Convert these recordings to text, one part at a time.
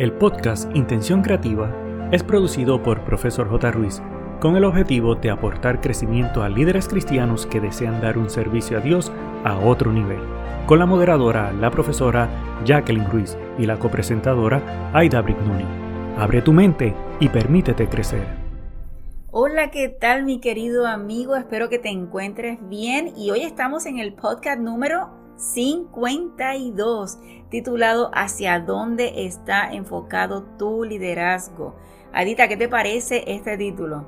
El podcast Intención Creativa es producido por Profesor J. Ruiz con el objetivo de aportar crecimiento a líderes cristianos que desean dar un servicio a Dios a otro nivel, con la moderadora, la profesora Jacqueline Ruiz y la copresentadora Aida Brignoni. Abre tu mente y permítete crecer. Hola, ¿qué tal mi querido amigo? Espero que te encuentres bien y hoy estamos en el podcast número 52, titulado ¿Hacia dónde está enfocado tu liderazgo? Adita, ¿qué te parece este título?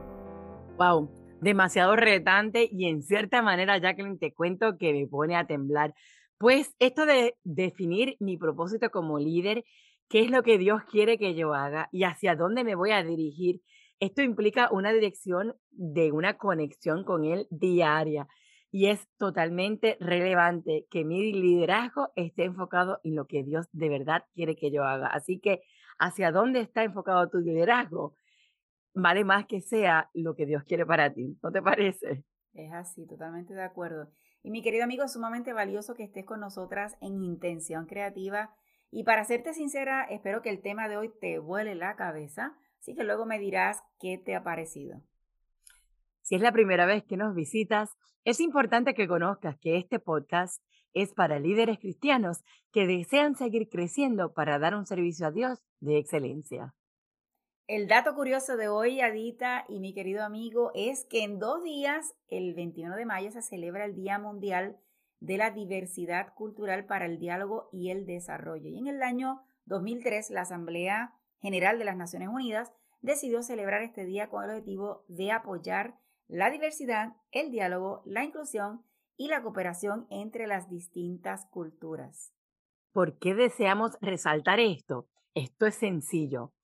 Wow, demasiado retante y en cierta manera, Jacqueline, te cuento que me pone a temblar. Pues esto de definir mi propósito como líder, qué es lo que Dios quiere que yo haga y hacia dónde me voy a dirigir, esto implica una dirección de una conexión con Él diaria y es totalmente relevante que mi liderazgo esté enfocado en lo que Dios de verdad quiere que yo haga. Así que, ¿hacia dónde está enfocado tu liderazgo? Vale más que sea lo que Dios quiere para ti, ¿no te parece? Es así, totalmente de acuerdo. Y mi querido amigo, es sumamente valioso que estés con nosotras en Intención Creativa. Y para serte sincera, espero que el tema de hoy te vuele la cabeza, así que luego me dirás qué te ha parecido. Si es la primera vez que nos visitas, es importante que conozcas que este podcast es para líderes cristianos que desean seguir creciendo para dar un servicio a Dios de excelencia. El dato curioso de hoy, Adita y mi querido amigo, es que en dos días, el 21 de mayo, se celebra el Día Mundial de la Diversidad Cultural para el Diálogo y el Desarrollo. Y en el año 2003, la Asamblea General de las Naciones Unidas decidió celebrar este día con el objetivo de apoyar la diversidad, el diálogo, la inclusión y la cooperación entre las distintas culturas. ¿Por qué deseamos resaltar esto? Esto es sencillo,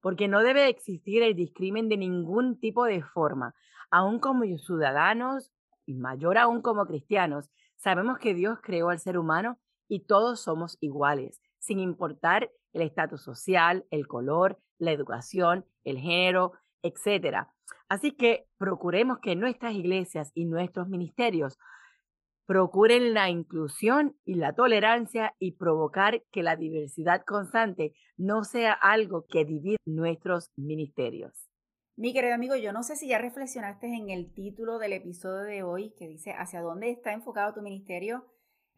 porque no debe existir el discrimen de ningún tipo de forma, aun como ciudadanos y mayor aún como cristianos. Sabemos que Dios creó al ser humano y todos somos iguales, sin importar el estatus social, el color, la educación, el género, etc. Así que procuremos que nuestras iglesias y nuestros ministerios procuren la inclusión y la tolerancia y provocar que la diversidad constante no sea algo que divide nuestros ministerios. Mi querido amigo, yo no sé si ya reflexionaste en el título del episodio de hoy que dice ¿Hacia dónde está enfocado tu ministerio?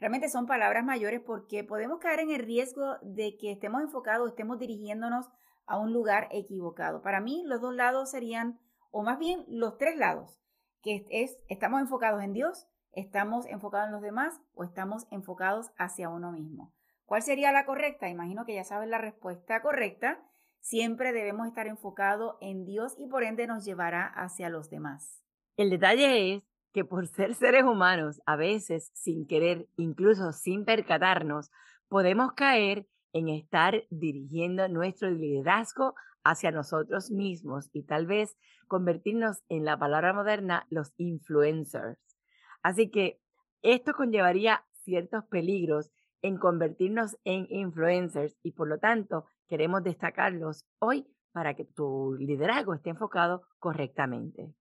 Realmente son palabras mayores porque podemos caer en el riesgo de que estemos enfocados, estemos dirigiéndonos a un lugar equivocado. Para mí, los dos lados serían, o más bien los tres lados, que es, estamos enfocados en Dios, estamos enfocados en los demás o estamos enfocados hacia uno mismo. ¿Cuál sería la correcta? Imagino que ya sabes la respuesta correcta. Siempre debemos estar enfocados en Dios y por ende nos llevará hacia los demás. El detalle es que por ser seres humanos, a veces sin querer, incluso sin percatarnos, podemos caer en estar dirigiendo nuestro liderazgo hacia nosotros mismos y tal vez convertirnos en la palabra moderna los influencers. Así que esto conllevaría ciertos peligros en convertirnos en influencers y por lo tanto queremos destacarlos hoy para que tu liderazgo esté enfocado correctamente.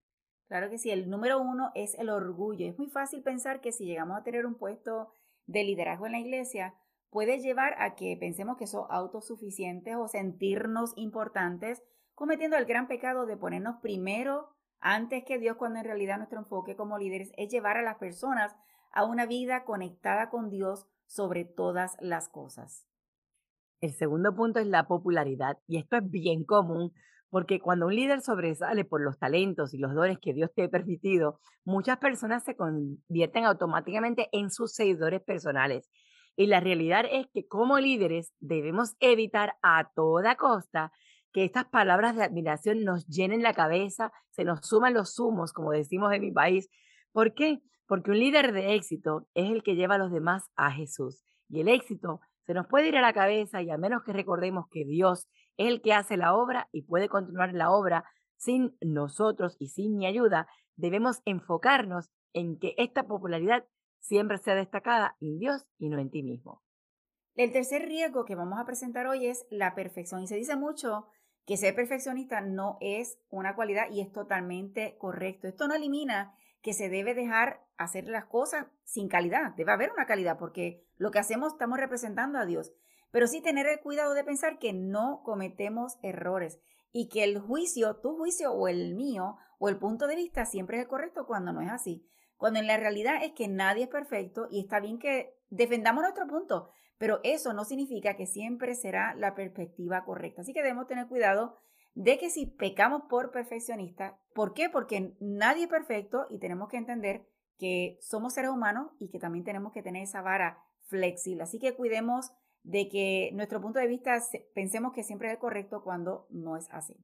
Claro que sí, el número uno es el orgullo. Es muy fácil pensar que si llegamos a tener un puesto de liderazgo en la iglesia, puede llevar a que pensemos que somos autosuficientes o sentirnos importantes, cometiendo el gran pecado de ponernos primero antes que Dios, cuando en realidad nuestro enfoque como líderes es llevar a las personas a una vida conectada con Dios sobre todas las cosas. El segundo punto es la popularidad, y esto es bien común porque cuando un líder sobresale por los talentos y los dones que Dios te ha permitido, muchas personas se convierten automáticamente en sus seguidores personales y la realidad es que como líderes debemos evitar a toda costa que estas palabras de admiración nos llenen la cabeza, se nos suman los humos, como decimos en mi país. ¿Por qué? Porque un líder de éxito es el que lleva a los demás a Jesús. Y el éxito se nos puede ir a la cabeza y a menos que recordemos que Dios es el que hace la obra y puede continuar la obra sin nosotros y sin mi ayuda, debemos enfocarnos en que esta popularidad siempre sea destacada en Dios y no en ti mismo. El tercer riesgo que vamos a presentar hoy es la perfección. Y se dice mucho que ser perfeccionista no es una cualidad y es totalmente correcto. Esto no elimina que se debe dejar hacer las cosas sin calidad. Debe haber una calidad porque lo que hacemos estamos representando a Dios. pero sí tener el cuidado de pensar que no cometemos errores y que el juicio, tu juicio o el mío o el punto de vista siempre es el correcto cuando no es así. Cuando en la realidad es que nadie es perfecto y está bien que defendamos nuestro punto, pero eso no significa que siempre será la perspectiva correcta. Así que debemos tener cuidado de que si pecamos por perfeccionista, ¿por qué? Porque nadie es perfecto y tenemos que entender que somos seres humanos y que también tenemos que tener esa vara flexible. Así que cuidemos de que nuestro punto de vista pensemos que siempre es correcto cuando no es así.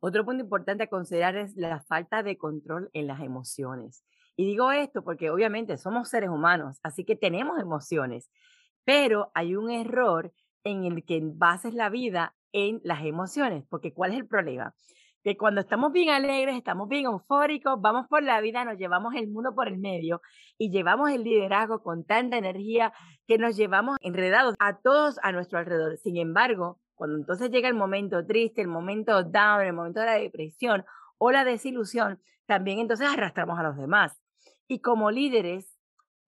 Otro punto importante a considerar es la falta de control en las emociones. Y digo esto porque obviamente somos seres humanos, así que tenemos emociones, pero hay un error en el que bases la vida en las emociones, porque ¿cuál es el problema? Que cuando estamos bien alegres, estamos bien eufóricos, vamos por la vida, nos llevamos el mundo por el medio y llevamos el liderazgo con tanta energía que nos llevamos enredados a todos a nuestro alrededor. Sin embargo, cuando entonces llega el momento triste, el momento down, el momento de la depresión o la desilusión, también entonces arrastramos a los demás. Y como líderes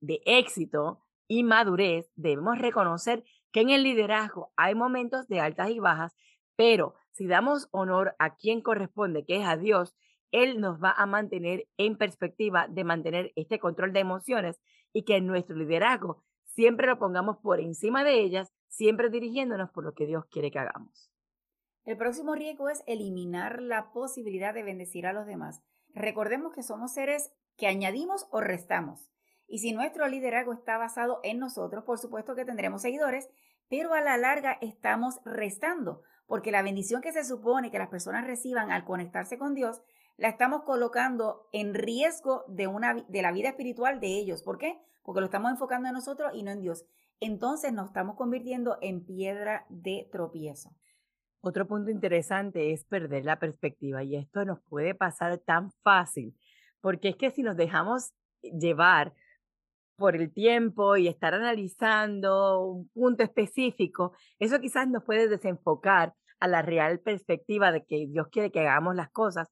de éxito y madurez, debemos reconocer que en el liderazgo hay momentos de altas y bajas, pero si damos honor a quien corresponde, que es a Dios, Él nos va a mantener en perspectiva de mantener este control de emociones y que en nuestro liderazgo siempre lo pongamos por encima de ellas, siempre dirigiéndonos por lo que Dios quiere que hagamos. El próximo riesgo es eliminar la posibilidad de bendecir a los demás. Recordemos que somos seres que añadimos o restamos. Y si nuestro liderazgo está basado en nosotros, por supuesto que tendremos seguidores, pero a la larga estamos restando, porque la bendición que se supone que las personas reciban al conectarse con Dios, la estamos colocando en riesgo de, una, de la vida espiritual de ellos. ¿Por qué? Porque lo estamos enfocando en nosotros y no en Dios. Entonces nos estamos convirtiendo en piedra de tropiezo. Otro punto interesante es perder la perspectiva y esto nos puede pasar tan fácil, porque es que si nos dejamos llevar por el tiempo y estar analizando un punto específico, eso quizás nos puede desenfocar a la real perspectiva de que Dios quiere que hagamos las cosas.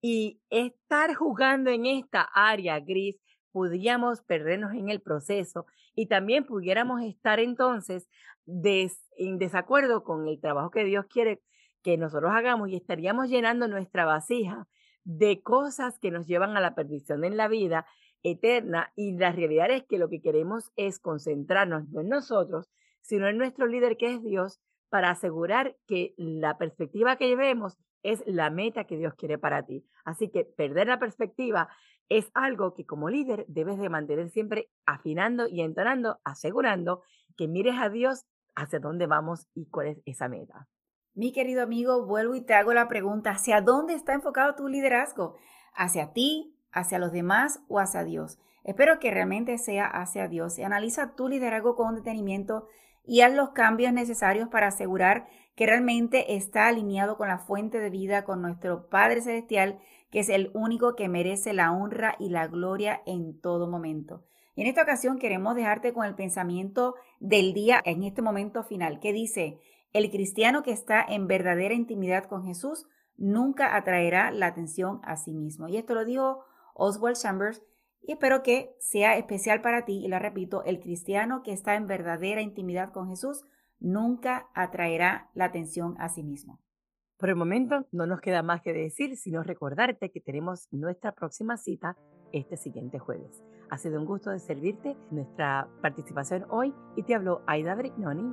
Y estar jugando en esta área gris, podríamos perdernos en el proceso y también pudiéramos estar entonces en desacuerdo con el trabajo que Dios quiere que nosotros hagamos y estaríamos llenando nuestra vasija de cosas que nos llevan a la perdición en la vida eterna y la realidad es que lo que queremos es concentrarnos no en nosotros, sino en nuestro líder que es Dios para asegurar que la perspectiva que llevemos es la meta que Dios quiere para ti. Así que perder la perspectiva es algo que como líder debes de mantener siempre afinando y entonando, asegurando que mires a Dios hacia dónde vamos y cuál es esa meta. Mi querido amigo, vuelvo y te hago la pregunta, ¿hacia dónde está enfocado tu liderazgo? ¿Hacia ti, hacia los demás o hacia Dios. Espero que realmente sea hacia Dios analiza tu liderazgo con detenimiento y haz los cambios necesarios para asegurar que realmente está alineado con la fuente de vida, con nuestro Padre Celestial, que es el único que merece la honra y la gloria en todo momento. Y en esta ocasión queremos dejarte con el pensamiento del día en este momento final, que dice, el cristiano que está en verdadera intimidad con Jesús nunca atraerá la atención a sí mismo. Y esto lo dijo Oswald Chambers, y espero que sea especial para ti, y lo repito, el cristiano que está en verdadera intimidad con Jesús nunca atraerá la atención a sí mismo. Por el momento no nos queda más que decir, sino recordarte que tenemos nuestra próxima cita este siguiente jueves. Ha sido un gusto de servirte nuestra participación hoy y te habló Aida Brignoni